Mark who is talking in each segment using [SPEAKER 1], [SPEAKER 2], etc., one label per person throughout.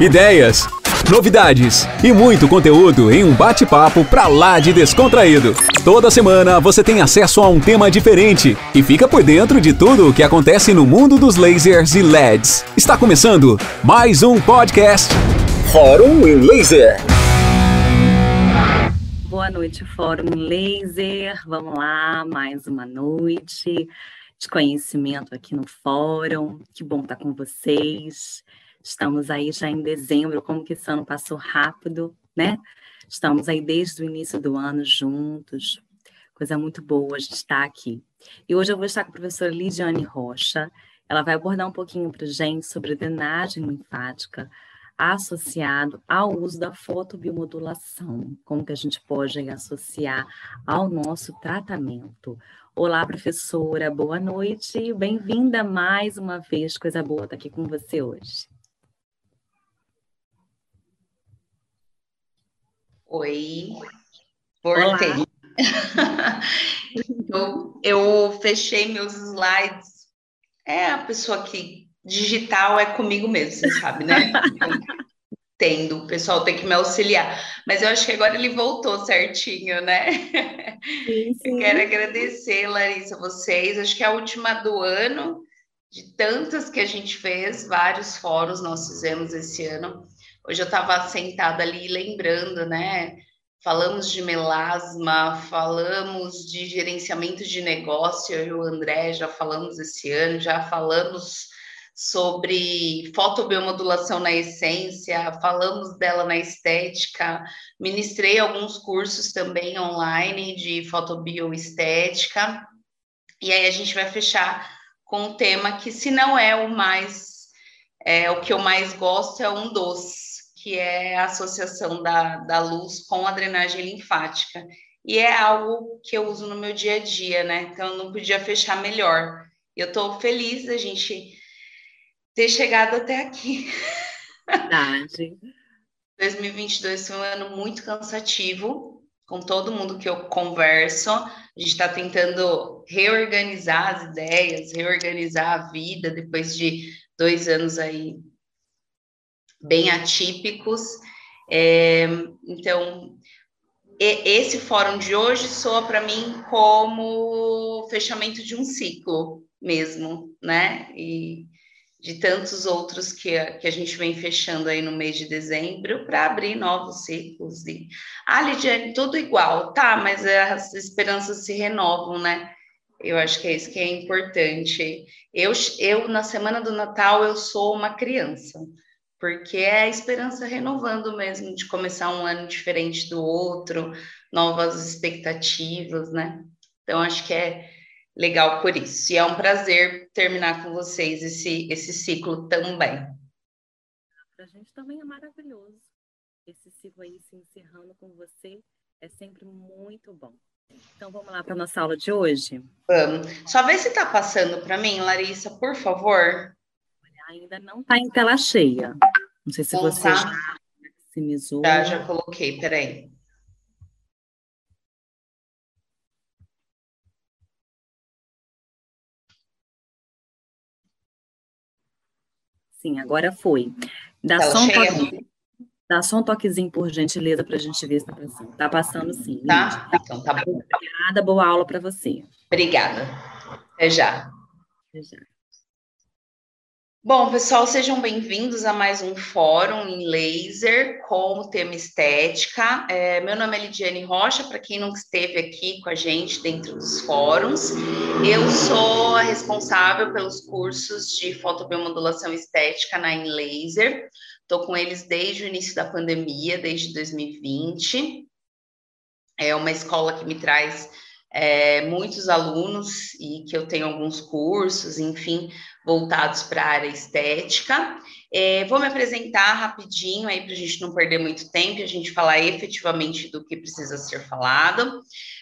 [SPEAKER 1] ideias, novidades e muito conteúdo em um bate-papo pra lá de descontraído. Toda semana você tem acesso a um tema diferente e fica por dentro de tudo o que acontece no mundo dos lasers e LEDs. Está começando mais um podcast Fórum em Laser.
[SPEAKER 2] Boa noite, Fórum Laser. Vamos lá, mais uma noite de conhecimento aqui no Fórum. Que bom estar com vocês. Estamos aí já em dezembro, como que esse ano passou rápido, né? Estamos aí desde o início do ano juntos. Coisa muito boa a gente estar aqui. E hoje eu vou estar com a professora Lidiane Rocha. Ela vai abordar um pouquinho para gente sobre drenagem linfática associado ao uso da fotobiomodulação, como que a gente pode associar ao nosso tratamento. Olá, professora, boa noite, bem-vinda mais uma vez, coisa boa estar aqui com você hoje.
[SPEAKER 3] Oi, voltei. eu, eu fechei meus slides. É a pessoa que digital é comigo mesmo, você sabe, né? Entendo, o pessoal tem que me auxiliar. Mas eu acho que agora ele voltou certinho, né? Sim, sim. Eu quero agradecer, Larissa, vocês. Acho que é a última do ano, de tantas que a gente fez, vários fóruns nós fizemos esse ano. Hoje eu estava sentada ali lembrando, né? Falamos de melasma, falamos de gerenciamento de negócio, eu e o André já falamos esse ano, já falamos sobre fotobiomodulação na essência, falamos dela na estética, ministrei alguns cursos também online de fotobioestética, e aí a gente vai fechar com um tema que, se não é o mais, é, o que eu mais gosto, é um dos que é a associação da, da luz com a drenagem linfática. E é algo que eu uso no meu dia a dia, né? Então, eu não podia fechar melhor. Eu estou feliz da gente ter chegado até aqui. Verdade. 2022 foi um ano muito cansativo, com todo mundo que eu converso. A gente está tentando reorganizar as ideias, reorganizar a vida depois de dois anos aí bem atípicos. É, então, esse fórum de hoje soa para mim como fechamento de um ciclo mesmo, né? E de tantos outros que a, que a gente vem fechando aí no mês de dezembro para abrir novos ciclos. E, ah, Lidiane, tudo igual, tá, mas as esperanças se renovam, né? Eu acho que é isso que é importante. Eu, eu na semana do Natal, eu sou uma criança porque é a esperança renovando mesmo de começar um ano diferente do outro, novas expectativas, né? Então acho que é legal por isso. E é um prazer terminar com vocês esse, esse ciclo também.
[SPEAKER 2] Para a gente também é maravilhoso. Esse ciclo aí se encerrando com você é sempre muito bom. Então vamos lá para a nossa aula de hoje?
[SPEAKER 3] Vamos. Só ver se está passando para mim, Larissa, por favor
[SPEAKER 2] ainda não está em tela cheia. Não sei se não você tá. já maximizou.
[SPEAKER 3] Já, já coloquei, peraí.
[SPEAKER 2] Sim, agora foi. Dá só, um toque, dá só um toquezinho, por gentileza, para a gente ver se está passando. Está passando sim.
[SPEAKER 3] Tá? Então, tá bom.
[SPEAKER 2] Obrigada, boa aula para você.
[SPEAKER 3] Obrigada. Até já. Até já. Bom, pessoal, sejam bem-vindos a mais um fórum em laser com o tema estética. É, meu nome é Lidiane Rocha, para quem nunca esteve aqui com a gente dentro dos fóruns. Eu sou a responsável pelos cursos de fotobiomodulação estética na InLaser. Estou com eles desde o início da pandemia, desde 2020. É uma escola que me traz é, muitos alunos e que eu tenho alguns cursos, enfim, voltados para a área estética. É, vou me apresentar rapidinho aí para a gente não perder muito tempo e a gente falar efetivamente do que precisa ser falado.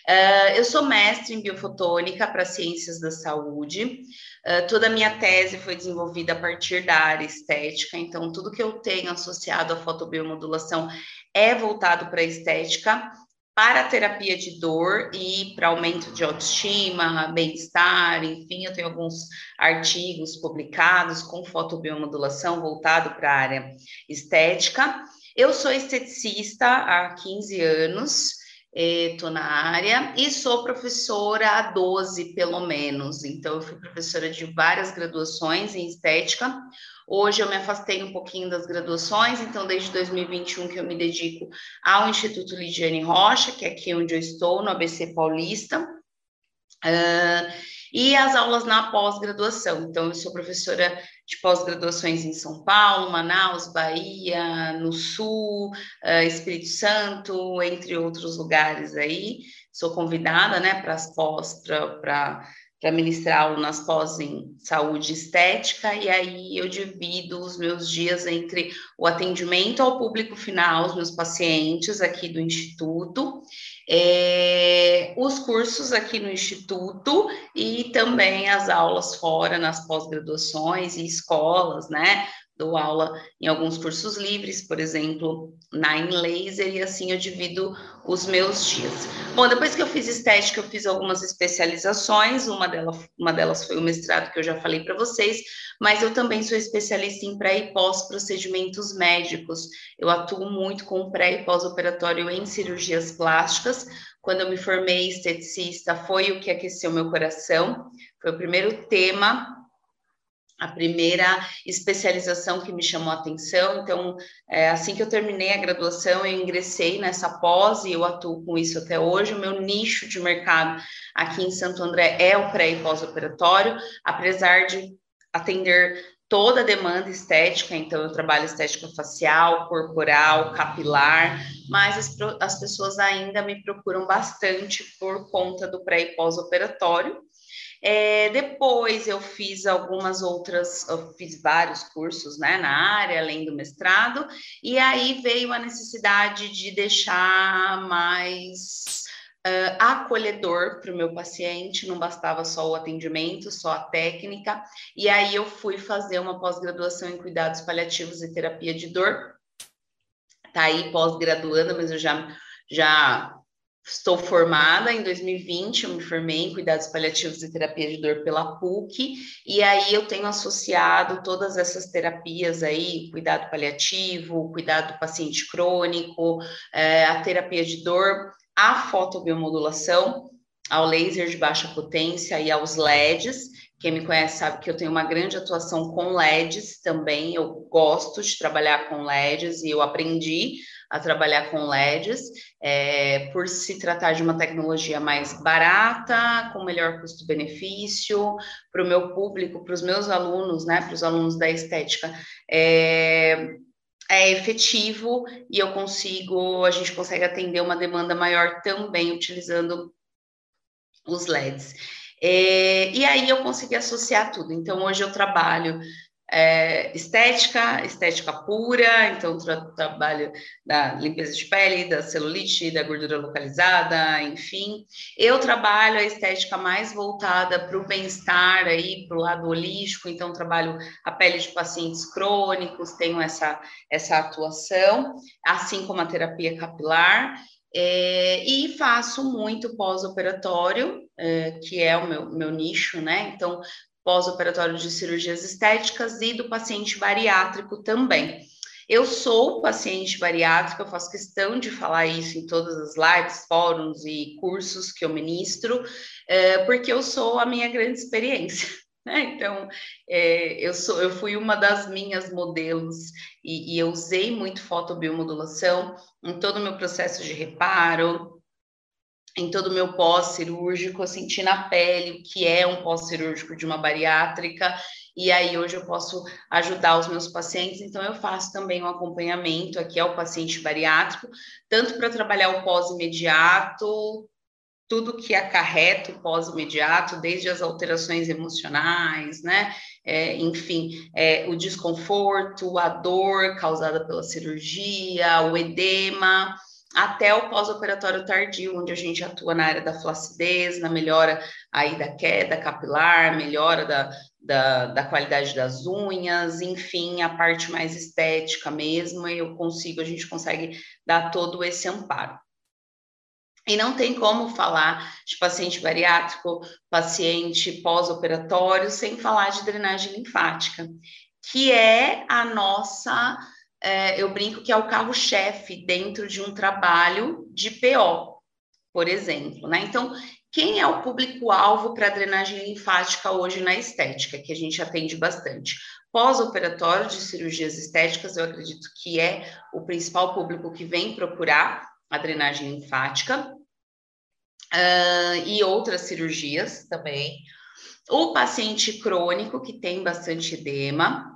[SPEAKER 3] Uh, eu sou mestre em biofotônica para ciências da saúde. Uh, toda a minha tese foi desenvolvida a partir da área estética, então tudo que eu tenho associado à fotobiomodulação é voltado para a estética para terapia de dor e para aumento de autoestima, bem-estar, enfim, eu tenho alguns artigos publicados com fotobiomodulação voltado para a área estética. Eu sou esteticista há 15 anos, estou na área e sou professora há 12, pelo menos. Então, eu fui professora de várias graduações em estética. Hoje eu me afastei um pouquinho das graduações, então desde 2021 que eu me dedico ao Instituto Lidiane Rocha, que é aqui onde eu estou, no ABC Paulista. Uh, e as aulas na pós-graduação. Então, eu sou professora de pós-graduações em São Paulo, Manaus, Bahia, no Sul, uh, Espírito Santo, entre outros lugares aí. Sou convidada, né, para as pós, para para ministrar nas pós em saúde estética, e aí eu divido os meus dias entre o atendimento ao público final, os meus pacientes aqui do Instituto, é, os cursos aqui no Instituto e também as aulas fora nas pós-graduações e escolas, né? Dou aula em alguns cursos livres, por exemplo, na Laser, e assim eu divido os meus dias. Bom, depois que eu fiz estética, eu fiz algumas especializações, uma delas, uma delas foi o mestrado que eu já falei para vocês, mas eu também sou especialista em pré e pós-procedimentos médicos. Eu atuo muito com pré e pós-operatório em cirurgias plásticas. Quando eu me formei esteticista, foi o que aqueceu meu coração, foi o primeiro tema a primeira especialização que me chamou a atenção. Então, é, assim que eu terminei a graduação, eu ingressei nessa pós e eu atuo com isso até hoje. O meu nicho de mercado aqui em Santo André é o pré e pós-operatório, apesar de atender toda a demanda estética, então eu trabalho estética facial, corporal, capilar, mas as, as pessoas ainda me procuram bastante por conta do pré e pós-operatório. É, depois eu fiz algumas outras, eu fiz vários cursos né, na área, além do mestrado, e aí veio a necessidade de deixar mais uh, acolhedor para o meu paciente, não bastava só o atendimento, só a técnica, e aí eu fui fazer uma pós-graduação em cuidados paliativos e terapia de dor. Tá aí pós-graduando, mas eu já já Estou formada em 2020, eu me formei em cuidados paliativos e terapia de dor pela PUC, e aí eu tenho associado todas essas terapias aí, cuidado paliativo, cuidado do paciente crônico, é, a terapia de dor, a fotobiomodulação, ao laser de baixa potência e aos LEDs. Quem me conhece sabe que eu tenho uma grande atuação com LEDs também, eu gosto de trabalhar com LEDs e eu aprendi a trabalhar com LEDs, é, por se tratar de uma tecnologia mais barata, com melhor custo-benefício, para o meu público, para os meus alunos, né, para os alunos da estética, é, é efetivo e eu consigo, a gente consegue atender uma demanda maior também utilizando os LEDs. É, e aí eu consegui associar tudo. Então, hoje eu trabalho é, estética, estética pura, então tra trabalho da limpeza de pele, da celulite, da gordura localizada, enfim. Eu trabalho a estética mais voltada para o bem-estar aí, para o lado holístico, então trabalho a pele de pacientes crônicos, tenho essa, essa atuação, assim como a terapia capilar. É, e faço muito pós-operatório, é, que é o meu, meu nicho, né? Então, pós-operatório de cirurgias estéticas e do paciente bariátrico também. Eu sou paciente bariátrica, eu faço questão de falar isso em todas as lives, fóruns e cursos que eu ministro, é, porque eu sou a minha grande experiência. Né? Então, é, eu, sou, eu fui uma das minhas modelos e, e eu usei muito fotobiomodulação em todo o meu processo de reparo, em todo o meu pós-cirúrgico, eu senti na pele o que é um pós-cirúrgico de uma bariátrica, e aí hoje eu posso ajudar os meus pacientes, então eu faço também um acompanhamento aqui ao paciente bariátrico, tanto para trabalhar o pós-imediato, tudo que acarreta o pós-imediato, desde as alterações emocionais, né? É, enfim, é, o desconforto, a dor causada pela cirurgia, o edema, até o pós-operatório tardio, onde a gente atua na área da flacidez, na melhora aí da queda capilar, melhora da, da, da qualidade das unhas, enfim, a parte mais estética mesmo, eu consigo, a gente consegue dar todo esse amparo. E não tem como falar de paciente bariátrico, paciente pós-operatório, sem falar de drenagem linfática, que é a nossa, é, eu brinco que é o carro-chefe dentro de um trabalho de PO, por exemplo, né? Então, quem é o público-alvo para drenagem linfática hoje na estética, que a gente atende bastante? Pós-operatório de cirurgias estéticas, eu acredito que é o principal público que vem procurar a drenagem linfática uh, e outras cirurgias também. O paciente crônico, que tem bastante edema,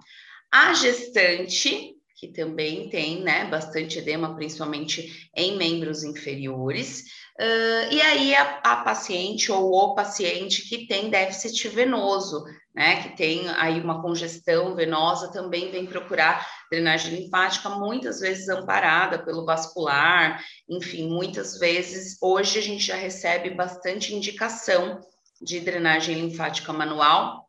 [SPEAKER 3] a gestante, que também tem né, bastante edema, principalmente em membros inferiores, Uh, e aí a, a, paciente ou o paciente que tem déficit venoso, né, que tem aí uma congestão venosa, também vem procurar drenagem linfática, muitas vezes amparada pelo vascular, enfim, muitas vezes, hoje a gente já recebe bastante indicação de drenagem linfática manual,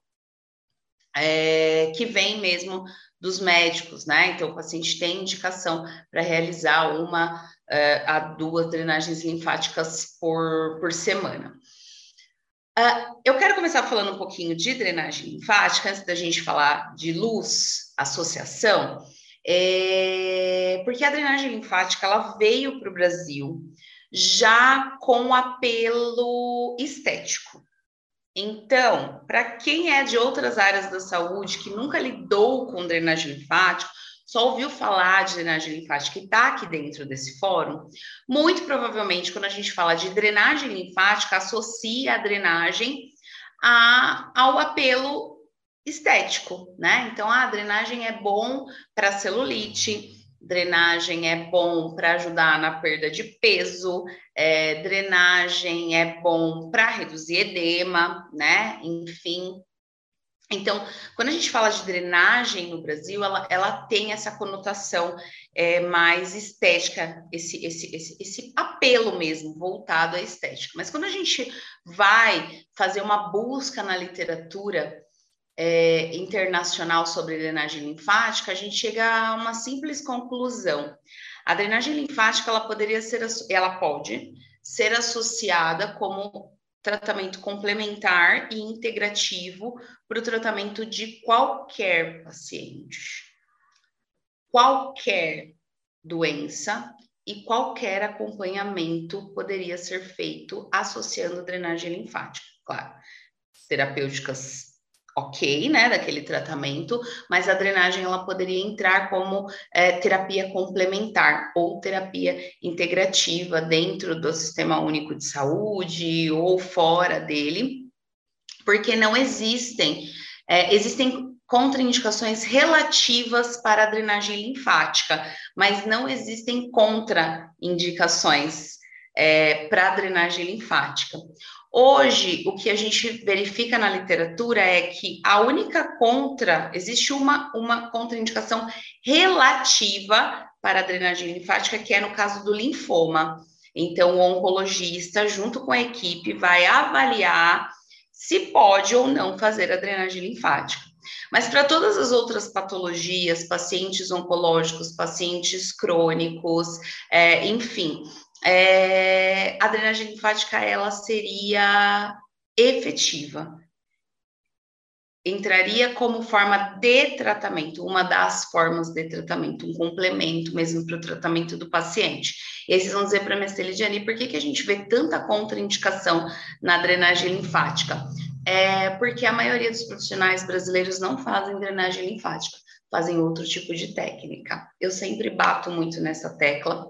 [SPEAKER 3] é, que vem mesmo dos médicos, né? Então, o paciente tem indicação para realizar uma uh, a duas drenagens linfáticas por, por semana. Uh, eu quero começar falando um pouquinho de drenagem linfática, antes da gente falar de luz, associação, é, porque a drenagem linfática ela veio para o Brasil já com apelo estético. Então, para quem é de outras áreas da saúde que nunca lidou com drenagem linfática, só ouviu falar de drenagem linfática e está aqui dentro desse fórum, muito provavelmente, quando a gente fala de drenagem linfática, associa a drenagem a, ao apelo estético, né? Então, a drenagem é bom para celulite, drenagem é bom para ajudar na perda de peso, é, drenagem é bom para reduzir edema, né? Enfim, então, quando a gente fala de drenagem no Brasil, ela, ela tem essa conotação é, mais estética, esse, esse, esse, esse apelo mesmo voltado à estética. Mas quando a gente vai fazer uma busca na literatura é, internacional sobre drenagem linfática, a gente chega a uma simples conclusão. A drenagem linfática ela poderia ser, ela pode ser associada como tratamento complementar e integrativo para o tratamento de qualquer paciente. Qualquer doença e qualquer acompanhamento poderia ser feito associando drenagem linfática, claro. Terapêuticas ok, né, daquele tratamento, mas a drenagem ela poderia entrar como é, terapia complementar ou terapia integrativa dentro do Sistema Único de Saúde ou fora dele, porque não existem, é, existem contraindicações relativas para a drenagem linfática, mas não existem contraindicações é, para a drenagem linfática. Hoje, o que a gente verifica na literatura é que a única contra, existe uma, uma contraindicação relativa para a drenagem linfática, que é no caso do linfoma. Então, o oncologista, junto com a equipe, vai avaliar se pode ou não fazer a drenagem linfática. Mas para todas as outras patologias, pacientes oncológicos, pacientes crônicos, é, enfim, é, a drenagem linfática ela seria efetiva. Entraria como forma de tratamento, uma das formas de tratamento, um complemento mesmo para o tratamento do paciente. E aí vocês vão dizer para a minha Lidiane, por que, que a gente vê tanta contraindicação na drenagem linfática? É porque a maioria dos profissionais brasileiros não fazem drenagem linfática, fazem outro tipo de técnica. Eu sempre bato muito nessa tecla,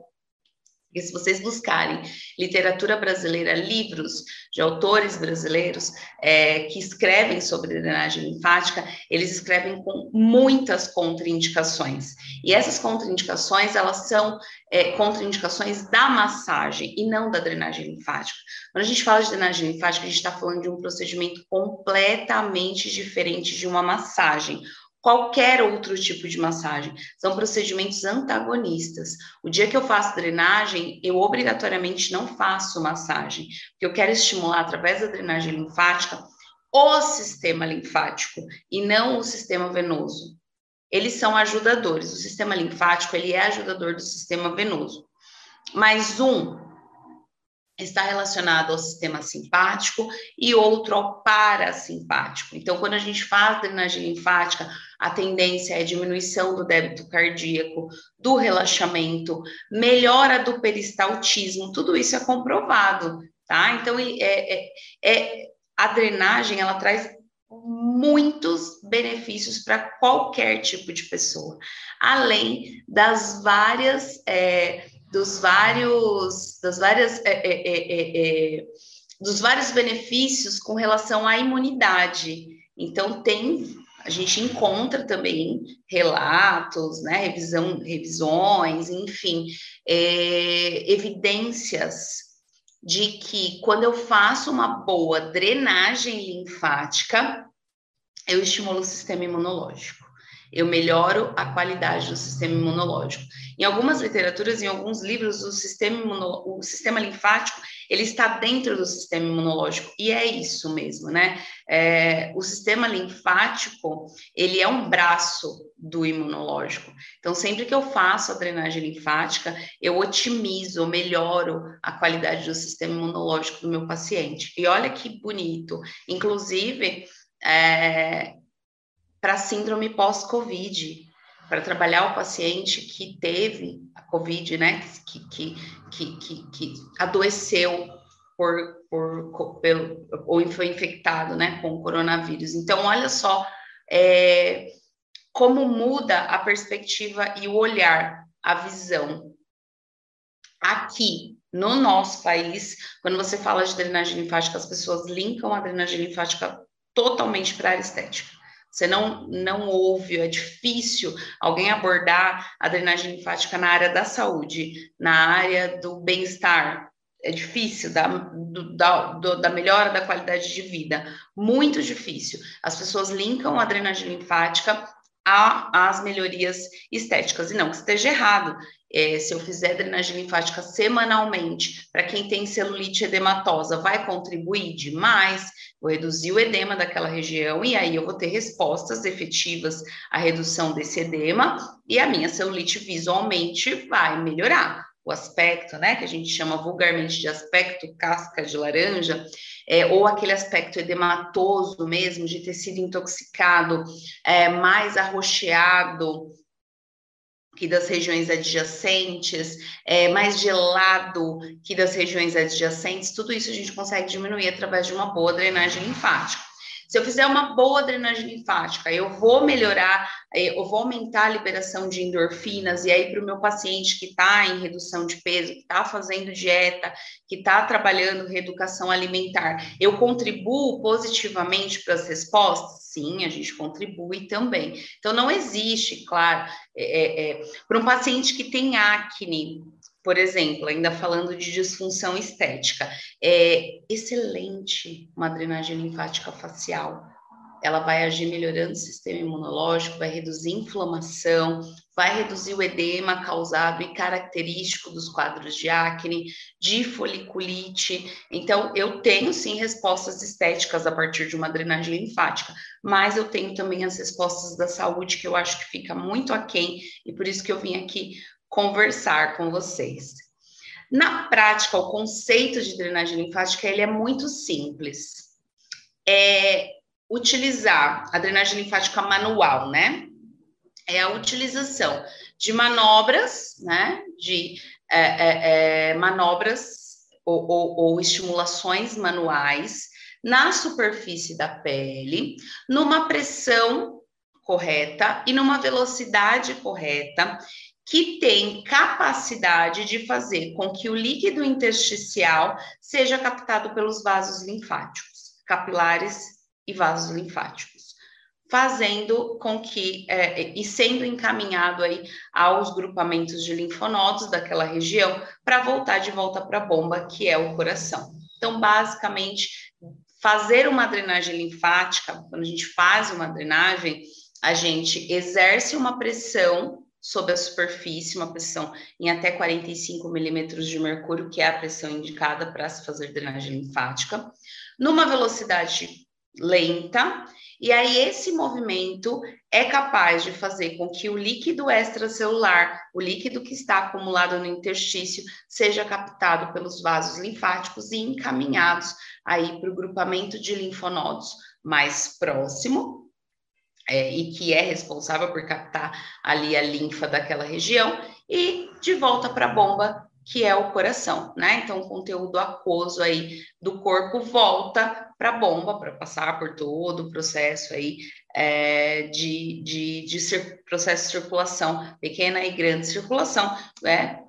[SPEAKER 3] porque se vocês buscarem literatura brasileira, livros de autores brasileiros é, que escrevem sobre drenagem linfática, eles escrevem com muitas contraindicações. E essas contraindicações, elas são é, contraindicações da massagem e não da drenagem linfática. Quando a gente fala de drenagem linfática, a gente está falando de um procedimento completamente diferente de uma massagem qualquer outro tipo de massagem. São procedimentos antagonistas. O dia que eu faço drenagem, eu obrigatoriamente não faço massagem, porque eu quero estimular através da drenagem linfática o sistema linfático e não o sistema venoso. Eles são ajudadores. O sistema linfático, ele é ajudador do sistema venoso. Mas um está relacionado ao sistema simpático e outro ao parasimpático. Então, quando a gente faz drenagem linfática, a tendência é diminuição do débito cardíaco, do relaxamento, melhora do peristaltismo, tudo isso é comprovado, tá? Então, é, é, é a drenagem, ela traz muitos benefícios para qualquer tipo de pessoa, além das várias é, dos vários, das várias, é é, é, é, é, dos vários benefícios com relação à imunidade. Então, tem, a gente encontra também relatos, né, revisão, revisões, enfim, é, evidências de que quando eu faço uma boa drenagem linfática, eu estimulo o sistema imunológico eu melhoro a qualidade do sistema imunológico. Em algumas literaturas, em alguns livros, o sistema, o sistema linfático ele está dentro do sistema imunológico e é isso mesmo, né? É, o sistema linfático ele é um braço do imunológico. Então, sempre que eu faço a drenagem linfática, eu otimizo, melhoro a qualidade do sistema imunológico do meu paciente. E olha que bonito. Inclusive, é, para síndrome pós-Covid, para trabalhar o paciente que teve a Covid, né, que, que, que, que, que adoeceu por, por, pelo, ou foi infectado, né, com o coronavírus. Então, olha só é, como muda a perspectiva e o olhar, a visão. Aqui, no nosso país, quando você fala de drenagem linfática, as pessoas linkam a drenagem linfática totalmente para a área estética. Você não, não ouve, é difícil alguém abordar a drenagem linfática na área da saúde, na área do bem-estar. É difícil, da, do, da, do, da melhora da qualidade de vida. Muito difícil. As pessoas linkam a drenagem linfática às melhorias estéticas. E não que esteja errado. É, se eu fizer drenagem linfática semanalmente, para quem tem celulite edematosa, vai contribuir demais, vou reduzir o edema daquela região e aí eu vou ter respostas efetivas à redução desse edema e a minha celulite visualmente vai melhorar. O aspecto, né, que a gente chama vulgarmente de aspecto casca de laranja, é, ou aquele aspecto edematoso mesmo, de tecido intoxicado, é, mais arroxeado, que das regiões adjacentes, é, mais gelado que das regiões adjacentes, tudo isso a gente consegue diminuir através de uma boa drenagem linfática. Se eu fizer uma boa drenagem linfática, eu vou melhorar, é, eu vou aumentar a liberação de endorfinas, e aí para o meu paciente que está em redução de peso, que está fazendo dieta, que está trabalhando reeducação alimentar, eu contribuo positivamente para as respostas? Sim, a gente contribui também. Então, não existe, claro, é, é, é para um paciente que tem acne, por exemplo, ainda falando de disfunção estética, é excelente uma drenagem linfática facial. Ela vai agir melhorando o sistema imunológico, vai reduzir inflamação, vai reduzir o edema causado e característico dos quadros de acne, de foliculite. Então, eu tenho sim respostas estéticas a partir de uma drenagem linfática, mas eu tenho também as respostas da saúde que eu acho que fica muito aquém e por isso que eu vim aqui conversar com vocês. Na prática, o conceito de drenagem linfática ele é muito simples. É utilizar a drenagem linfática manual, né? É a utilização de manobras, né? De é, é, é, manobras ou, ou, ou estimulações manuais na superfície da pele, numa pressão correta e numa velocidade correta que tem capacidade de fazer com que o líquido intersticial seja captado pelos vasos linfáticos, capilares e vasos linfáticos, fazendo com que é, e sendo encaminhado aí aos grupamentos de linfonodos daquela região para voltar de volta para a bomba que é o coração. Então, basicamente, fazer uma drenagem linfática, quando a gente faz uma drenagem, a gente exerce uma pressão sob a superfície, uma pressão em até 45 milímetros de mercúrio, que é a pressão indicada para se fazer drenagem linfática, numa velocidade lenta, e aí esse movimento é capaz de fazer com que o líquido extracelular, o líquido que está acumulado no interstício, seja captado pelos vasos linfáticos e encaminhados aí para o grupamento de linfonodos mais próximo, é, e que é responsável por captar ali a linfa daquela região, e de volta para a bomba que é o coração, né? Então, o conteúdo aquoso aí do corpo volta para a bomba para passar por todo o processo aí é, de, de, de processo de circulação, pequena e grande circulação, né?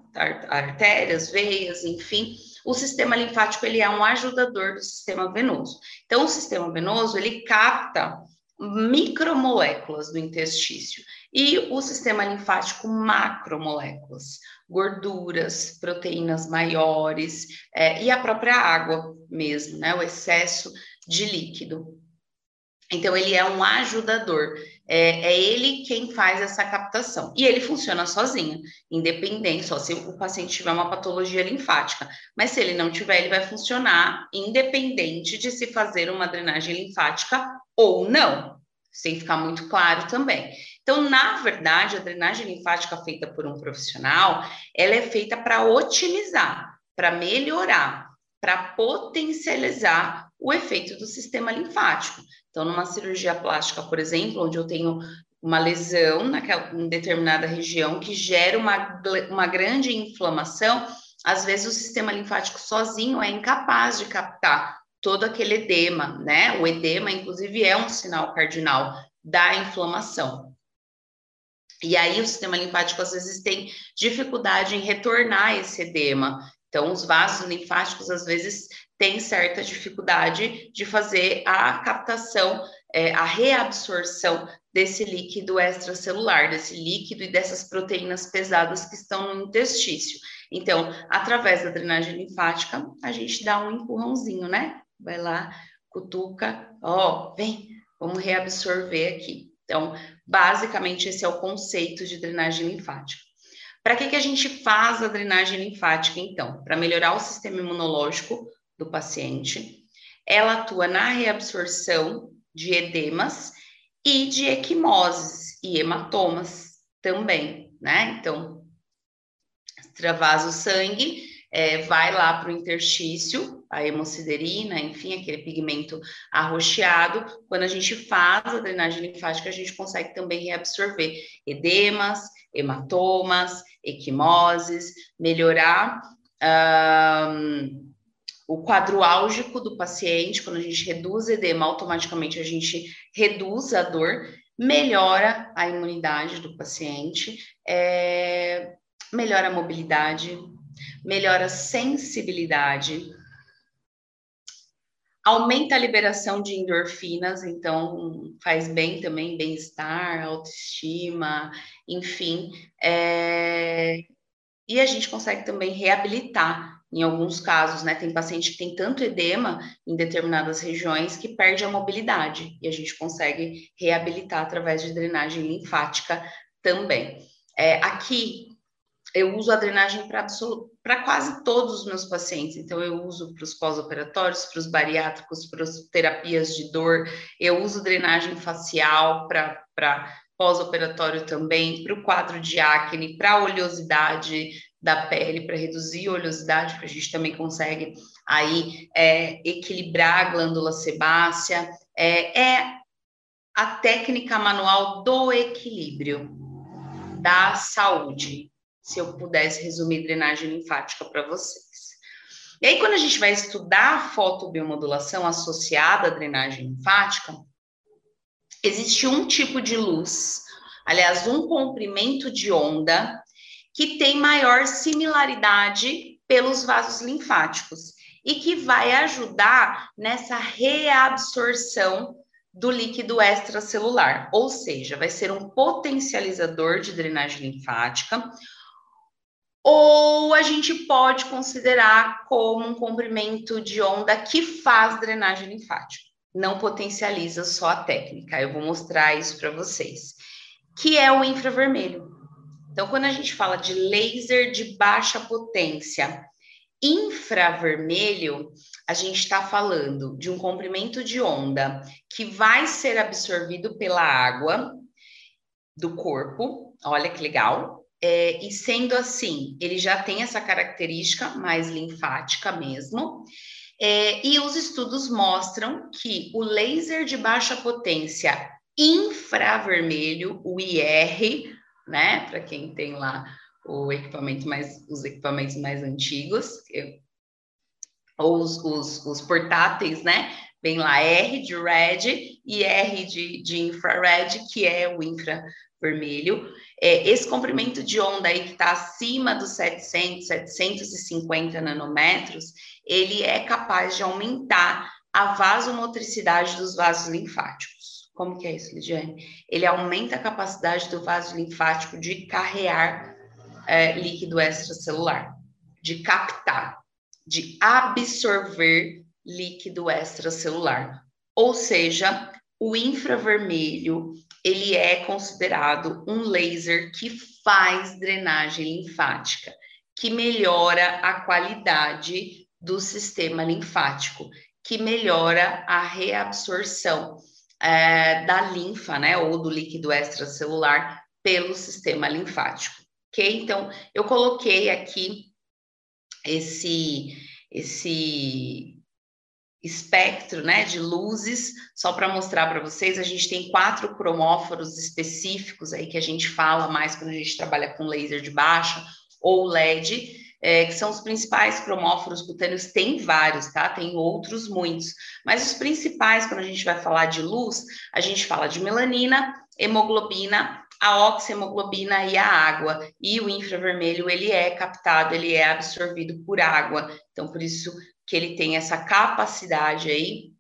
[SPEAKER 3] Artérias, veias, enfim. O sistema linfático ele é um ajudador do sistema venoso. Então, o sistema venoso ele capta micromoléculas do intestício e o sistema linfático macromoléculas, gorduras, proteínas maiores é, e a própria água mesmo, né? O excesso de líquido. Então, ele é um ajudador, é, é, ele quem faz essa captação. E ele funciona sozinho, independente, só se o paciente tiver uma patologia linfática. Mas se ele não tiver, ele vai funcionar independente de se fazer uma drenagem linfática ou não. Sem ficar muito claro também. Então, na verdade, a drenagem linfática feita por um profissional, ela é feita para otimizar, para melhorar, para potencializar o efeito do sistema linfático. Então, numa cirurgia plástica, por exemplo, onde eu tenho uma lesão naquela em determinada região que gera uma, uma grande inflamação, às vezes o sistema linfático sozinho é incapaz de captar todo aquele edema, né? O edema, inclusive, é um sinal cardinal da inflamação. E aí o sistema linfático às vezes tem dificuldade em retornar esse edema. Então, os vasos linfáticos às vezes têm certa dificuldade de fazer a captação, é, a reabsorção desse líquido extracelular, desse líquido e dessas proteínas pesadas que estão no intestício. Então, através da drenagem linfática, a gente dá um empurrãozinho, né? Vai lá, cutuca, ó, vem, vamos reabsorver aqui. Então, basicamente, esse é o conceito de drenagem linfática. Para que, que a gente faz a drenagem linfática, então? Para melhorar o sistema imunológico do paciente. Ela atua na reabsorção de edemas e de equimoses e hematomas também, né? Então, extravasa o sangue, é, vai lá para o interstício, a hemociderina, enfim, aquele pigmento arroxeado. Quando a gente faz a drenagem linfática, a gente consegue também reabsorver edemas, hematomas, equimoses, melhorar um, o quadro álgico do paciente. Quando a gente reduz edema, automaticamente a gente reduz a dor, melhora a imunidade do paciente, é, melhora a mobilidade, melhora a sensibilidade, aumenta a liberação de endorfinas, então faz bem também, bem-estar, autoestima, enfim. É... E a gente consegue também reabilitar em alguns casos, né? Tem paciente que tem tanto edema em determinadas regiões que perde a mobilidade, e a gente consegue reabilitar através de drenagem linfática também. É, aqui eu uso a drenagem para quase todos os meus pacientes. Então, eu uso para os pós-operatórios, para os bariátricos, para as terapias de dor. Eu uso drenagem facial para pós-operatório também, para o quadro de acne, para a oleosidade da pele, para reduzir a oleosidade, porque a gente também consegue aí é, equilibrar a glândula sebácea. É, é a técnica manual do equilíbrio da saúde se eu pudesse resumir drenagem linfática para vocês. E aí, quando a gente vai estudar a fotobiomodulação associada à drenagem linfática, existe um tipo de luz, aliás, um comprimento de onda que tem maior similaridade pelos vasos linfáticos e que vai ajudar nessa reabsorção do líquido extracelular, ou seja, vai ser um potencializador de drenagem linfática, ou a gente pode considerar como um comprimento de onda que faz drenagem linfática, não potencializa só a técnica. Eu vou mostrar isso para vocês, que é o infravermelho. Então, quando a gente fala de laser de baixa potência Infravermelho, a gente está falando de um comprimento de onda que vai ser absorvido pela água do corpo, olha que legal. É, e sendo assim, ele já tem essa característica mais linfática mesmo. É, e os estudos mostram que o laser de baixa potência infravermelho, o IR, né, para quem tem lá o equipamento mais, os equipamentos mais antigos, ou os, os, os, portáteis, né? Vem lá R de red e R de, de infrared, que é o infravermelho. É, esse comprimento de onda aí que está acima dos 700, 750 nanômetros, ele é capaz de aumentar a vasomotricidade dos vasos linfáticos. Como que é isso, Lidiane? Ele aumenta a capacidade do vaso linfático de carrear é, líquido extracelular, de captar, de absorver líquido extracelular. Ou seja, o infravermelho, ele é considerado um laser que faz drenagem linfática, que melhora a qualidade do sistema linfático, que melhora a reabsorção é, da linfa, né, ou do líquido extracelular pelo sistema linfático ok? Então, eu coloquei aqui esse, esse espectro né, de luzes, só para mostrar para vocês, a gente tem quatro cromóforos específicos aí que a gente fala mais quando a gente trabalha com laser de baixa ou LED, é, que são os principais cromóforos cutâneos, tem vários, tá? Tem outros muitos, mas os principais, quando a gente vai falar de luz, a gente fala de melanina, hemoglobina a oxihemoglobina e a água. E o infravermelho, ele é captado, ele é absorvido por água. Então, por isso que ele tem essa capacidade aí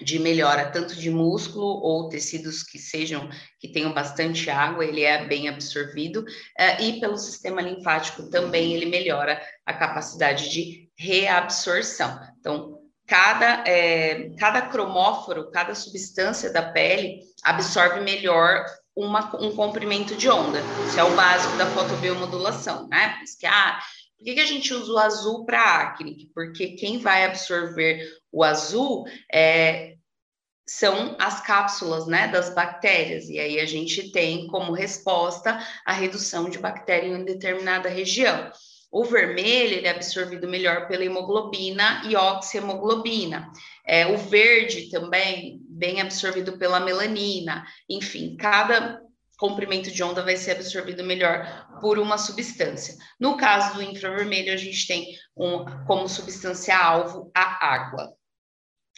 [SPEAKER 3] de melhora tanto de músculo ou tecidos que sejam que tenham bastante água, ele é bem absorvido uh, e pelo sistema linfático também ele melhora a capacidade de reabsorção. Então, cada, é, cada cromóforo, cada substância da pele absorve melhor uma, um comprimento de onda. Isso é o básico da fotobiomodulação, né? Por que, ah, por que, a gente usa o azul para acne? Porque quem vai absorver o azul é, são as cápsulas né, das bactérias, e aí a gente tem como resposta a redução de bactéria em determinada região. O vermelho ele é absorvido melhor pela hemoglobina e oxihemoglobina. É, o verde também bem absorvido pela melanina. Enfim, cada comprimento de onda vai ser absorvido melhor por uma substância. No caso do infravermelho, a gente tem um, como substância alvo a água.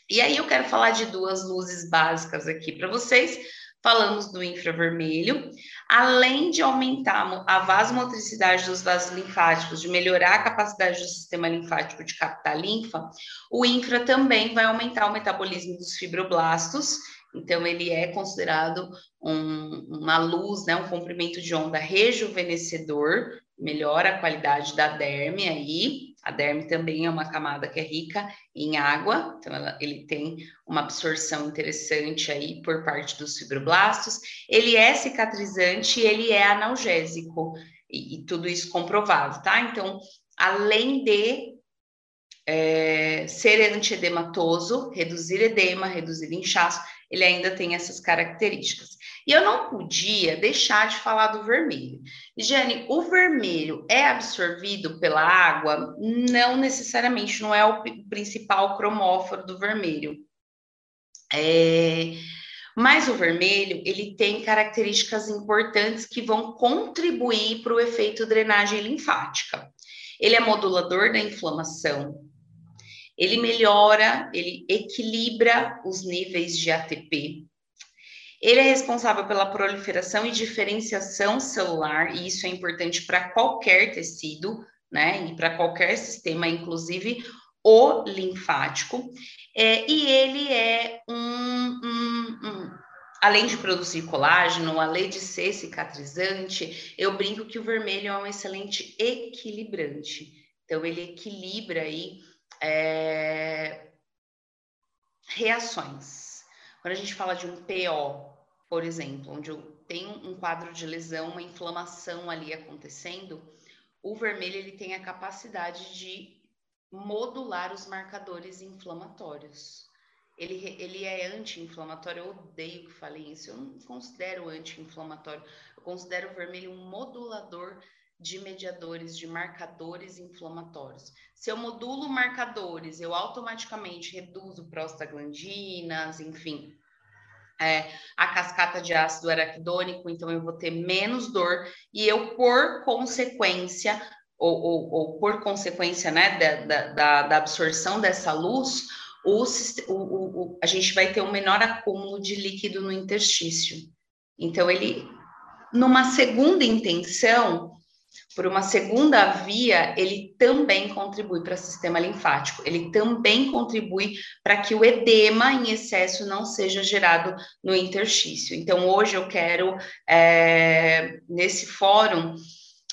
[SPEAKER 3] E aí eu quero falar de duas luzes básicas aqui para vocês falamos do infravermelho, além de aumentar a vasomotricidade dos vasos linfáticos, de melhorar a capacidade do sistema linfático de captar linfa, o infra também vai aumentar o metabolismo dos fibroblastos, então ele é considerado um, uma luz, né, um comprimento de onda rejuvenescedor, melhora a qualidade da derme aí, a derme também é uma camada que é rica em água, então ela, ele tem uma absorção interessante aí por parte dos fibroblastos. Ele é cicatrizante, ele é analgésico, e, e tudo isso comprovado, tá? Então, além de é, ser antiedematoso, reduzir edema, reduzir inchaço, ele ainda tem essas características. E eu não podia deixar de falar do vermelho. Jane, o vermelho é absorvido pela água? Não necessariamente, não é o principal cromóforo do vermelho. É... Mas o vermelho, ele tem características importantes que vão contribuir para o efeito drenagem linfática. Ele é modulador da inflamação, ele melhora, ele equilibra os níveis de ATP. Ele é responsável pela proliferação e diferenciação celular, e isso é importante para qualquer tecido, né? E para qualquer sistema, inclusive o linfático. É, e ele é um, um, um além de produzir colágeno, além de ser cicatrizante, eu brinco que o vermelho é um excelente equilibrante. Então, ele equilibra aí é... Reações. Quando a gente fala de um PO, por exemplo, onde eu tenho um quadro de lesão, uma inflamação ali acontecendo, o vermelho ele tem a capacidade de modular os marcadores inflamatórios. Ele, ele é anti-inflamatório, eu odeio que falem isso, eu não considero anti-inflamatório, eu considero o vermelho um modulador de mediadores, de marcadores inflamatórios. Se eu modulo marcadores, eu automaticamente reduzo prostaglandinas, enfim, é, a cascata de ácido araquidônico, então eu vou ter menos dor e eu, por consequência, ou, ou, ou por consequência né, da, da, da, absorção dessa luz, o, o, o, a gente vai ter um menor acúmulo de líquido no interstício. Então, ele, numa segunda intenção, por uma segunda via, ele também contribui para o sistema linfático, ele também contribui para que o edema em excesso não seja gerado no interstício. Então, hoje eu quero, é, nesse fórum,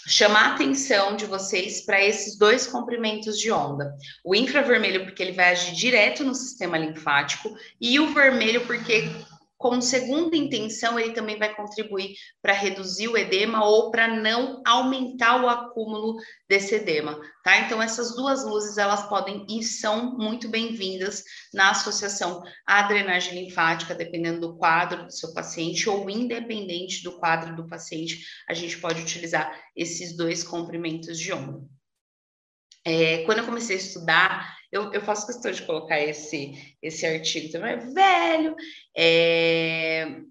[SPEAKER 3] chamar a atenção de vocês para esses dois comprimentos de onda. O infravermelho, porque ele vai agir direto no sistema linfático, e o vermelho, porque como segunda intenção, ele também vai contribuir para reduzir o edema ou para não aumentar o acúmulo desse edema, tá? Então, essas duas luzes, elas podem e são muito bem-vindas na associação à drenagem linfática, dependendo do quadro do seu paciente ou independente do quadro do paciente, a gente pode utilizar esses dois comprimentos de onda. É, quando eu comecei a estudar eu, eu faço questão de colocar esse, esse artigo também. Velho, é...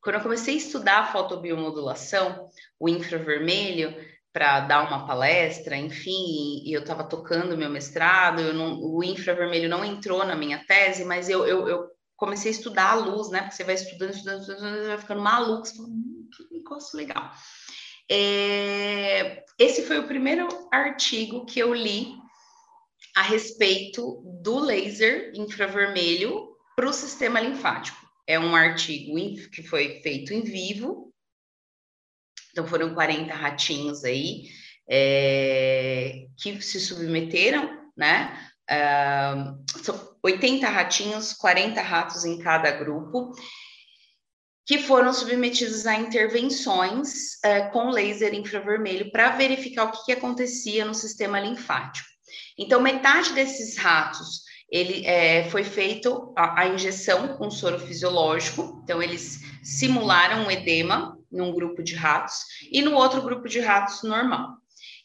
[SPEAKER 3] quando eu comecei a estudar fotobiomodulação, o infravermelho, para dar uma palestra, enfim, e eu estava tocando meu mestrado, não, o infravermelho não entrou na minha tese, mas eu, eu, eu, comecei a estudar a luz, né? Porque você vai estudando, estudando, estudando, vai ficando maluco, você fala, hum, que negócio legal. É, esse foi o primeiro artigo que eu li a respeito do laser infravermelho para o sistema linfático. É um artigo que foi feito em vivo, então foram 40 ratinhos aí é, que se submeteram, né? Uh, são 80 ratinhos, 40 ratos em cada grupo, que foram submetidos a intervenções uh, com laser infravermelho para verificar o que, que acontecia no sistema linfático. Então, metade desses ratos, ele é, foi feito a, a, injeção com soro fisiológico, então eles simularam um edema num grupo de ratos e no outro grupo de ratos normal.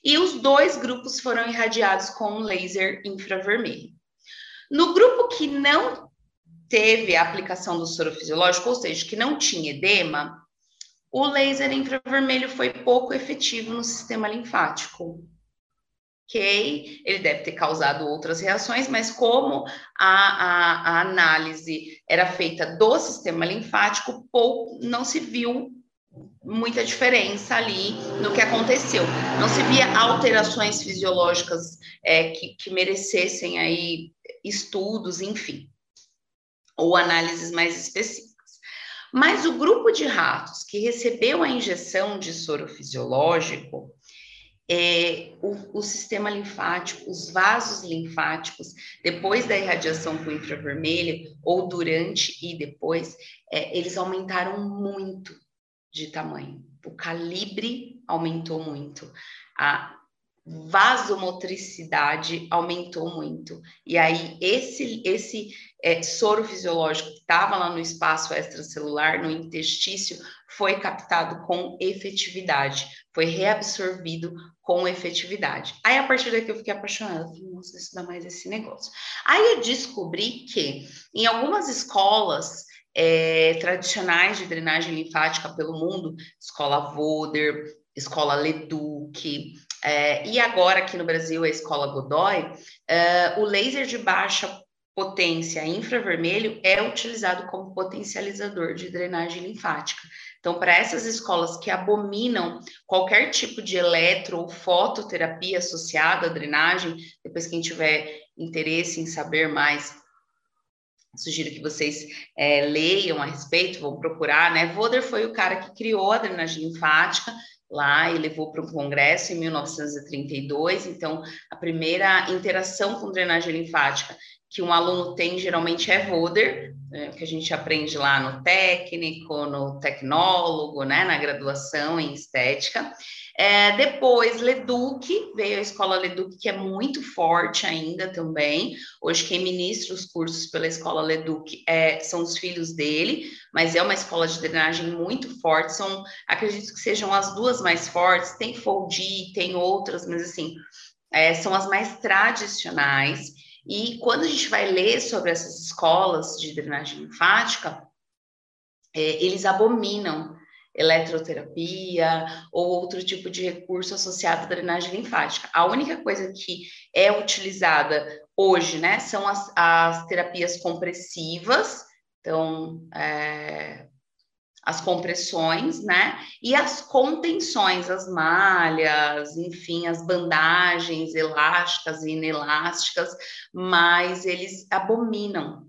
[SPEAKER 3] E os dois grupos foram irradiados com laser infravermelho. No grupo que não teve a aplicação do soro fisiológico, ou seja, que não tinha edema, o laser infravermelho foi pouco efetivo no sistema linfático ok, ele deve ter causado outras reações, mas como a, a, a análise era feita do sistema linfático, pouco, não se viu muita diferença ali no que aconteceu. Não se via alterações fisiológicas é, que, que merecessem aí estudos, enfim, ou análises mais específicas. Mas o grupo de ratos que recebeu a injeção de soro fisiológico, é, o, o, sistema linfático, os vasos linfáticos, depois da irradiação com infravermelho, ou durante e depois, é, eles aumentaram muito de tamanho. O calibre aumentou muito. A vasomotricidade aumentou muito. E aí, esse, esse é, soro fisiológico que estava lá no espaço extracelular, no intestício, foi captado com efetividade, foi reabsorvido com efetividade. Aí, a partir daqui, eu fiquei apaixonada, falei, nossa, estudar mais esse negócio. Aí, eu descobri que em algumas escolas é, tradicionais de drenagem linfática pelo mundo, escola Voder, escola Leduc, é, e agora aqui no Brasil a escola Godoy, é, o laser de baixa potência infravermelho é utilizado como potencializador de drenagem linfática. Então, para essas escolas que abominam qualquer tipo de eletro ou fototerapia associada à drenagem, depois quem tiver interesse em saber mais, sugiro que vocês é, leiam a respeito, vão procurar, né? Voder foi o cara que criou a drenagem linfática, lá e levou para um congresso em 1932. Então, a primeira interação com drenagem linfática que um aluno tem geralmente é VODER, né, que a gente aprende lá no técnico, no tecnólogo, né, na graduação em estética. É, depois, Leduc, veio a escola Leduc, que é muito forte ainda também. Hoje, quem ministra os cursos pela escola Leduc é, são os filhos dele, mas é uma escola de drenagem muito forte. São, acredito que sejam as duas mais fortes. Tem Foldi, tem outras, mas assim, é, são as mais tradicionais. E quando a gente vai ler sobre essas escolas de drenagem linfática, é, eles abominam eletroterapia ou outro tipo de recurso associado à drenagem linfática. A única coisa que é utilizada hoje, né, são as, as terapias compressivas, então, é, as compressões, né? E as contenções, as malhas, enfim, as bandagens elásticas e inelásticas, mas eles abominam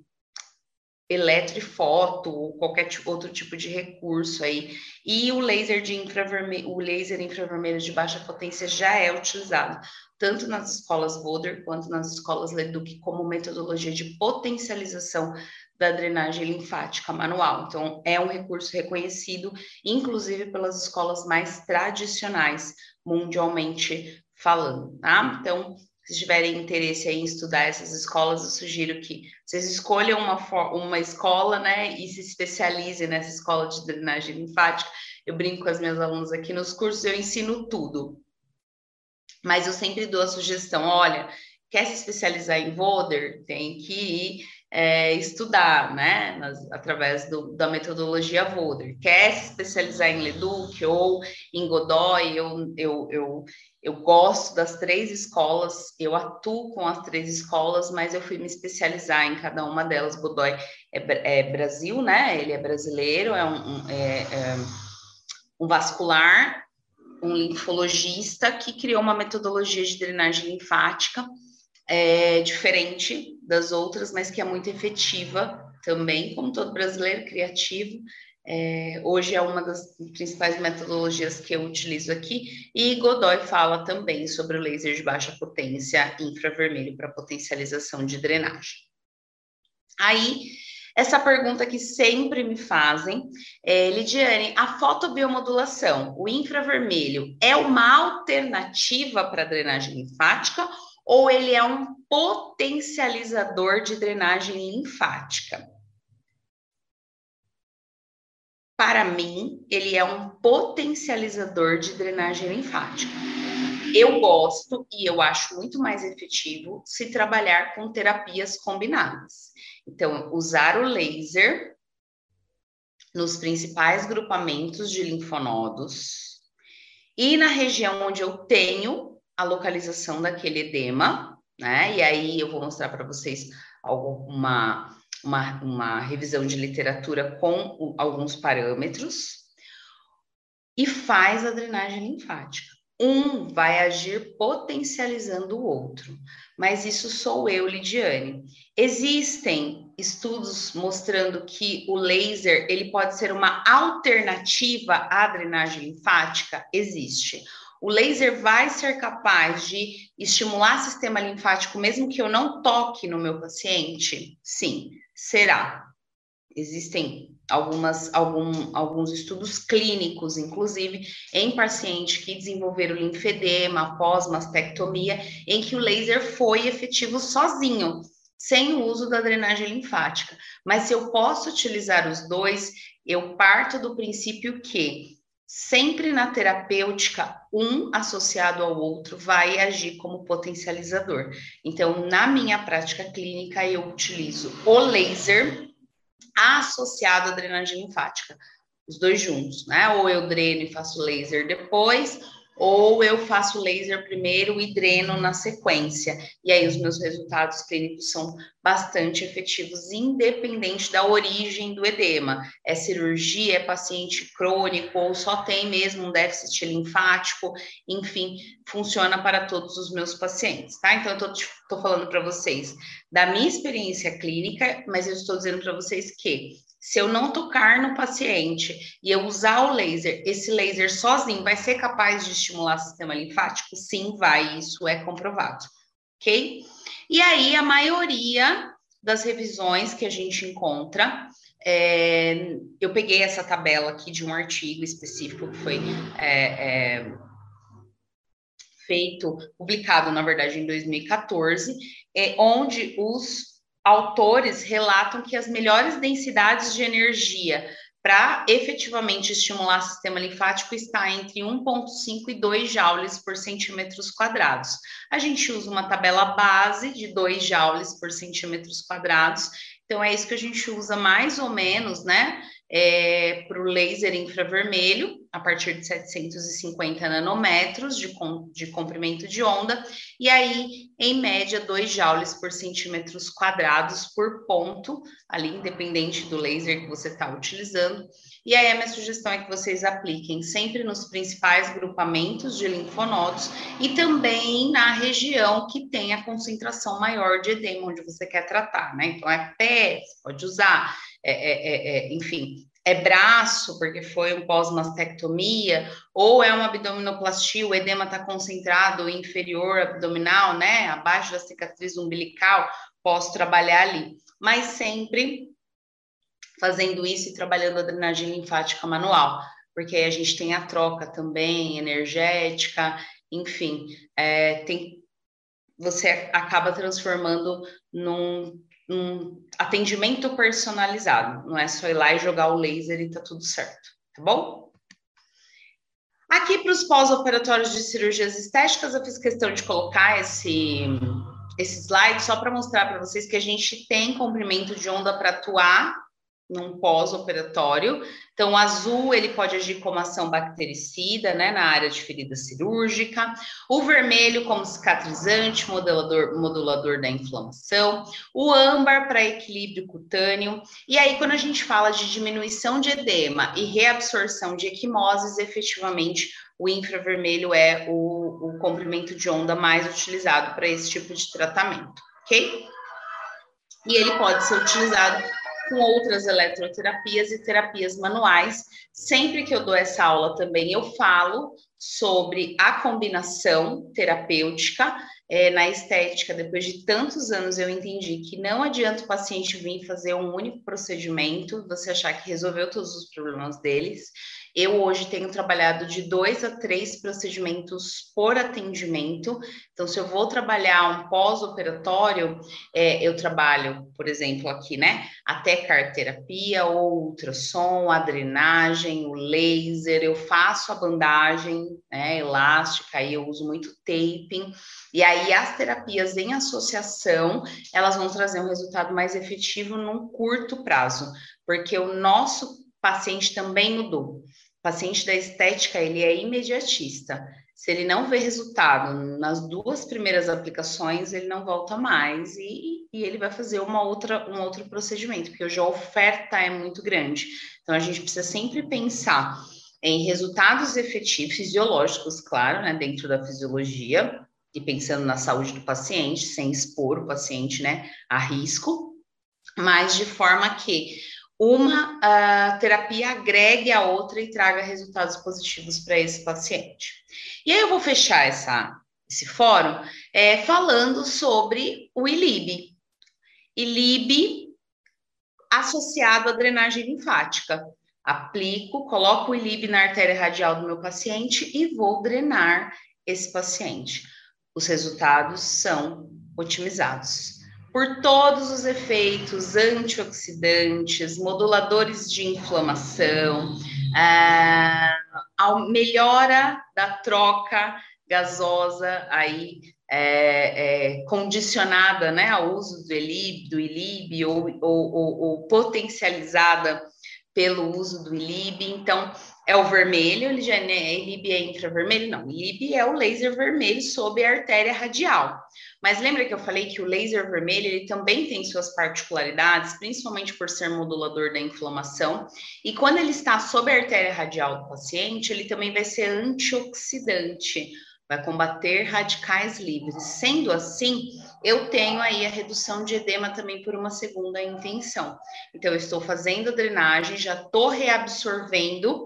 [SPEAKER 3] eletrofoto ou qualquer outro tipo de recurso aí. E o laser de infravermelho, o laser infravermelho de baixa potência já é utilizado tanto nas escolas Boulder quanto nas escolas Leduc como metodologia de potencialização da drenagem linfática manual. Então, é um recurso reconhecido, inclusive pelas escolas mais tradicionais, mundialmente falando, tá? Então, se tiverem interesse em estudar essas escolas, eu sugiro que vocês escolham uma, uma escola, né, e se especializem nessa escola de drenagem linfática. Eu brinco com as minhas alunas aqui nos cursos, eu ensino tudo. Mas eu sempre dou a sugestão, olha, quer se especializar em Voder, tem que ir é, estudar, né, nas, através do, da metodologia Voder. Quer se especializar em Leduc ou em Godoy, eu, eu, eu, eu gosto das três escolas, eu atuo com as três escolas, mas eu fui me especializar em cada uma delas. Godoy é, é Brasil, né, ele é brasileiro, é um, um, é, é um vascular, um linfologista que criou uma metodologia de drenagem linfática, é, diferente das outras, mas que é muito efetiva também, como todo brasileiro criativo. É, hoje é uma das principais metodologias que eu utilizo aqui, e Godoy fala também sobre o laser de baixa potência infravermelho para potencialização de drenagem. Aí, essa pergunta que sempre me fazem, é, Lidiane, a fotobiomodulação, o infravermelho, é uma alternativa para a drenagem linfática ou ele é um potencializador de drenagem linfática. Para mim, ele é um potencializador de drenagem linfática. Eu gosto e eu acho muito mais efetivo se trabalhar com terapias combinadas. Então, usar o laser nos principais grupamentos de linfonodos e na região onde eu tenho a localização daquele edema, né? E aí eu vou mostrar para vocês alguma uma, uma revisão de literatura com o, alguns parâmetros e faz a drenagem linfática. Um vai agir potencializando o outro, mas isso sou eu, Lidiane. Existem estudos mostrando que o laser ele pode ser uma alternativa à drenagem linfática? Existe. O laser vai ser capaz de estimular o sistema linfático, mesmo que eu não toque no meu paciente? Sim, será. Existem algumas, algum, alguns estudos clínicos, inclusive, em pacientes que desenvolveram linfedema após mastectomia, em que o laser foi efetivo sozinho, sem o uso da drenagem linfática. Mas se eu posso utilizar os dois, eu parto do princípio que sempre na terapêutica, um associado ao outro vai agir como potencializador. Então, na minha prática clínica, eu utilizo o laser associado à drenagem linfática, os dois juntos, né? Ou eu dreno e faço laser depois, ou eu faço laser primeiro e dreno na sequência. E aí os meus resultados clínicos são bastante efetivos, independente da origem do edema. É cirurgia, é paciente crônico, ou só tem mesmo um déficit linfático, enfim, funciona para todos os meus pacientes, tá? Então, eu estou falando para vocês da minha experiência clínica, mas eu estou dizendo para vocês que se eu não tocar no paciente e eu usar o laser, esse laser sozinho vai ser capaz de estimular o sistema linfático? Sim, vai, isso é comprovado, ok? E aí, a maioria das revisões que a gente encontra, é, eu peguei essa tabela aqui de um artigo específico que foi é, é, feito, publicado, na verdade, em 2014, é, onde os autores relatam que as melhores densidades de energia para efetivamente estimular o sistema linfático está entre 1,5 e 2 joules por centímetros quadrados. A gente usa uma tabela base de 2 joules por centímetros quadrados, então é isso que a gente usa mais ou menos, né? É, para o laser infravermelho, a partir de 750 nanômetros de, com, de comprimento de onda, e aí, em média, 2 joules por centímetros quadrados por ponto, ali, independente do laser que você está utilizando. E aí, a minha sugestão é que vocês apliquem sempre nos principais grupamentos de linfonodos e também na região que tem a concentração maior de edema, onde você quer tratar, né? Então, é pé, você pode usar é, é, é, é, enfim, é braço, porque foi um pós-mastectomia, ou é uma abdominoplastia, o edema está concentrado inferior abdominal, né, abaixo da cicatriz umbilical, posso trabalhar ali. Mas sempre fazendo isso e trabalhando a drenagem linfática manual, porque aí a gente tem a troca também energética, enfim, é, tem, você acaba transformando num um atendimento personalizado. Não é só ir lá e jogar o laser e tá tudo certo, tá bom? Aqui para os pós-operatórios de cirurgias estéticas, eu fiz questão de colocar esse, esse slide só para mostrar para vocês que a gente tem comprimento de onda para atuar num pós-operatório. Então, o azul ele pode agir como ação bactericida, né, na área de ferida cirúrgica. O vermelho como cicatrizante, modulador, modulador da inflamação. O âmbar para equilíbrio cutâneo. E aí, quando a gente fala de diminuição de edema e reabsorção de equimoses, efetivamente o infravermelho é o, o comprimento de onda mais utilizado para esse tipo de tratamento, ok? E ele pode ser utilizado com outras eletroterapias e terapias manuais. Sempre que eu dou essa aula também, eu falo sobre a combinação terapêutica é, na estética. Depois de tantos anos, eu entendi que não adianta o paciente vir fazer um único procedimento, você achar que resolveu todos os problemas deles. Eu hoje tenho trabalhado de dois a três procedimentos por atendimento. Então, se eu vou trabalhar um pós-operatório, é, eu trabalho, por exemplo, aqui, né? Até carterapia, ou ultrassom, a drenagem, o laser, eu faço a bandagem né, elástica, aí eu uso muito taping. E aí, as terapias em associação, elas vão trazer um resultado mais efetivo num curto prazo, porque o nosso paciente também mudou paciente da estética, ele é imediatista. Se ele não vê resultado nas duas primeiras aplicações, ele não volta mais e, e ele vai fazer uma outra, um outro procedimento, porque hoje a oferta é muito grande. Então, a gente precisa sempre pensar em resultados efetivos, fisiológicos, claro, né, dentro da fisiologia, e pensando na saúde do paciente, sem expor o paciente, né, a risco, mas de forma que uma uh, terapia agregue a outra e traga resultados positivos para esse paciente. E aí eu vou fechar essa, esse fórum é, falando sobre o ILIB. ILIB associado à drenagem linfática. Aplico, coloco o ILIB na artéria radial do meu paciente e vou drenar esse paciente. Os resultados são otimizados por todos os efeitos antioxidantes, moduladores de inflamação, a melhora da troca gasosa aí é, é, condicionada né, ao uso do ELIB, do ILIB ou, ou, ou, ou potencializada pelo uso do ILIB. Então, é o vermelho, ele já é ILIB é infravermelho? Não, ILIB é o laser vermelho sob a artéria radial. Mas lembra que eu falei que o laser vermelho ele também tem suas particularidades, principalmente por ser modulador da inflamação. E quando ele está sob a artéria radial do paciente, ele também vai ser antioxidante, vai combater radicais livres. Sendo assim, eu tenho aí a redução de edema também por uma segunda intenção. Então, eu estou fazendo drenagem, já estou reabsorvendo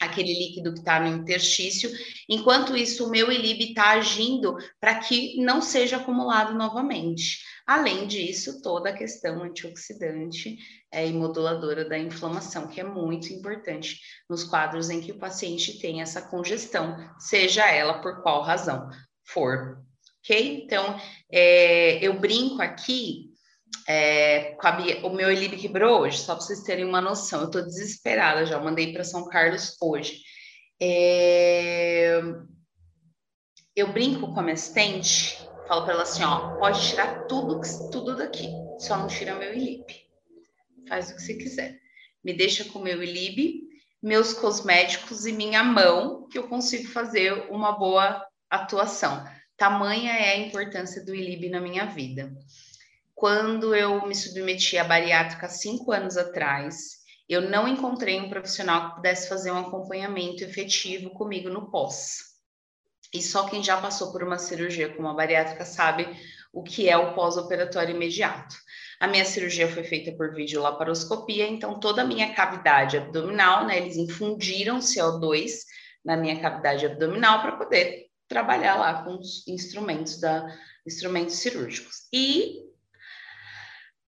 [SPEAKER 3] aquele líquido que está no interstício. Enquanto isso, o meu ILIB está agindo para que não seja acumulado novamente. Além disso, toda a questão antioxidante é, e moduladora da inflamação, que é muito importante nos quadros em que o paciente tem essa congestão, seja ela por qual razão for. Ok? Então, é, eu brinco aqui é, a, o meu Elib quebrou hoje, só para vocês terem uma noção. Eu estou desesperada já, mandei para São Carlos hoje. É, eu brinco com a minha assistente, falo para ela assim: ó, pode tirar tudo, tudo daqui, só não tira meu Elib. Faz o que você quiser. Me deixa com meu Elib, meus cosméticos e minha mão, que eu consigo fazer uma boa atuação. Tamanha é a importância do Ilib na minha vida. Quando eu me submeti à bariátrica cinco anos atrás, eu não encontrei um profissional que pudesse fazer um acompanhamento efetivo comigo no pós. E só quem já passou por uma cirurgia como a bariátrica sabe o que é o pós-operatório imediato. A minha cirurgia foi feita por videolaparoscopia, então toda a minha cavidade abdominal, né, eles infundiram CO2 na minha cavidade abdominal para poder trabalhar lá com os instrumentos da instrumentos cirúrgicos. E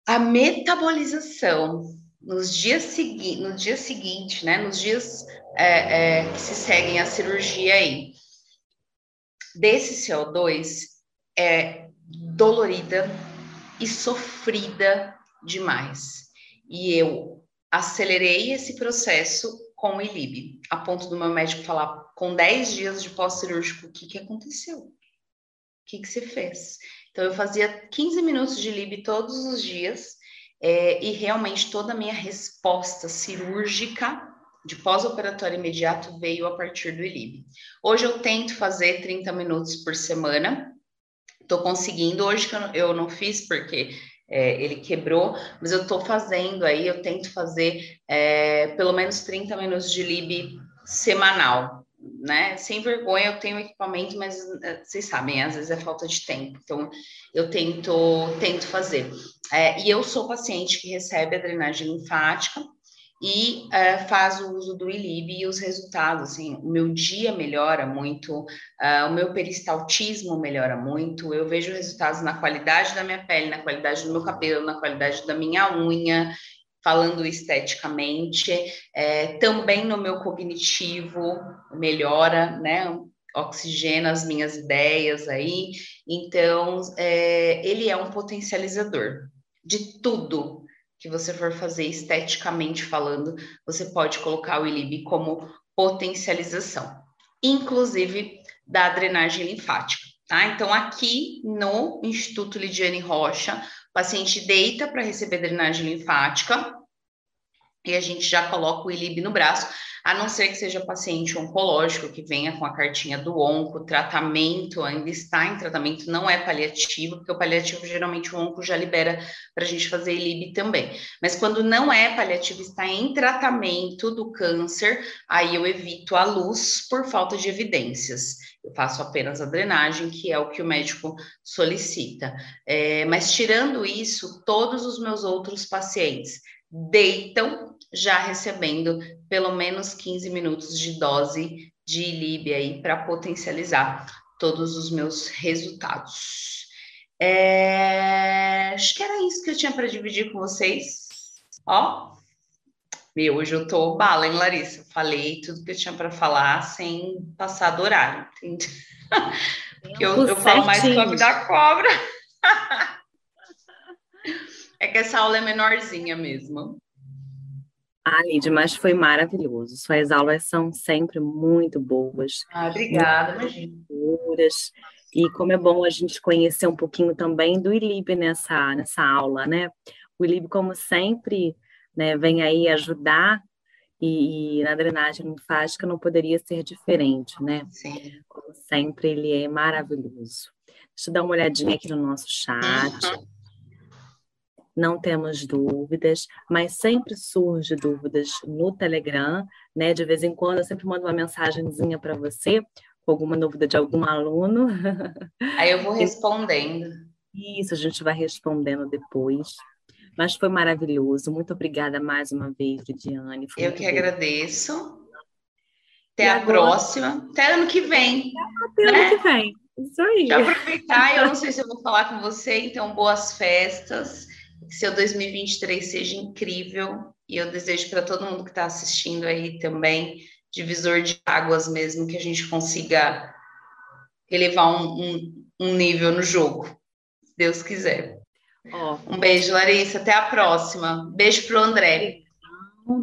[SPEAKER 3] a metabolização nos dias seguintes, no dia seguinte, né, nos dias é, é, que se seguem a cirurgia aí, desse CO2 é dolorida e sofrida demais. E eu acelerei esse processo com o ILIB, a ponto do meu médico falar, com 10 dias de pós-cirúrgico, o que, que aconteceu? O que, que você fez? Então, eu fazia 15 minutos de LIB todos os dias é, e realmente toda a minha resposta cirúrgica de pós-operatório imediato veio a partir do ILIB. Hoje eu tento fazer 30 minutos por semana, estou conseguindo. Hoje que eu não, eu não fiz porque é, ele quebrou, mas eu estou fazendo aí, eu tento fazer é, pelo menos 30 minutos de LIB semanal né? Sem vergonha, eu tenho equipamento, mas eh, vocês sabem, às vezes é falta de tempo. Então, eu tento, tento fazer. É, e eu sou paciente que recebe a drenagem linfática e é, faz o uso do ILIB e os resultados, assim, o meu dia melhora muito, uh, o meu peristaltismo melhora muito, eu vejo resultados na qualidade da minha pele, na qualidade do meu cabelo, na qualidade da minha unha, falando esteticamente, é, também no meu cognitivo melhora, né? Oxigena as minhas ideias aí. Então, é, ele é um potencializador de tudo que você for fazer esteticamente falando, você pode colocar o ILIB como potencialização, inclusive da drenagem linfática. Tá? Então, aqui no Instituto Lidiane Rocha, paciente deita para receber drenagem linfática e a gente já coloca o ILIB no braço, a não ser que seja paciente oncológico, que venha com a cartinha do onco, tratamento, ainda está em tratamento, não é paliativo, porque o paliativo geralmente o onco já libera para a gente fazer ILIB também. Mas quando não é paliativo, está em tratamento do câncer, aí eu evito a luz por falta de evidências. Eu faço apenas a drenagem, que é o que o médico solicita. É, mas tirando isso, todos os meus outros pacientes deitam já recebendo pelo menos 15 minutos de dose de ILIB aí para potencializar todos os meus resultados. É... Acho que era isso que eu tinha para dividir com vocês. Ó, meu, hoje eu tô bala, hein, Larissa? Falei tudo que eu tinha para falar sem passar do horário, entende? Porque eu, eu falo mais a da cobra. é que essa aula é menorzinha mesmo.
[SPEAKER 2] Ah, Lídia, mas foi maravilhoso. Suas aulas são sempre muito boas.
[SPEAKER 3] Ah, obrigada, imagina.
[SPEAKER 2] E como é bom a gente conhecer um pouquinho também do ILIB nessa, nessa aula, né? O ILIB, como sempre, né, vem aí ajudar e, e, na drenagem linfática não poderia ser diferente, né?
[SPEAKER 3] Sim.
[SPEAKER 2] Como sempre, ele é maravilhoso. Deixa eu dar uma olhadinha aqui no nosso chat. Uhum. Não temos dúvidas, mas sempre surge dúvidas no Telegram, né? De vez em quando eu sempre mando uma mensagenzinha para você com alguma dúvida de algum aluno.
[SPEAKER 3] Aí eu vou respondendo.
[SPEAKER 2] Isso, a gente vai respondendo depois. Mas foi maravilhoso. Muito obrigada mais uma vez, Lidiane.
[SPEAKER 3] eu que bom. agradeço. Até e a agora? próxima. Até ano que vem.
[SPEAKER 2] Até né? ano que vem. Isso aí.
[SPEAKER 3] Eu aproveitar, eu não sei se eu vou falar com você, então boas festas. Que seu 2023 seja incrível. E eu desejo para todo mundo que está assistindo aí também, divisor de águas mesmo, que a gente consiga elevar um, um, um nível no jogo. Se Deus quiser. Oh. Um beijo, Larissa. Até a próxima. Beijo pro André.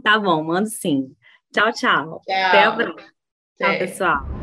[SPEAKER 2] Tá bom, mando sim. Tchau, tchau. tchau. Até a próxima. Tchau, pessoal.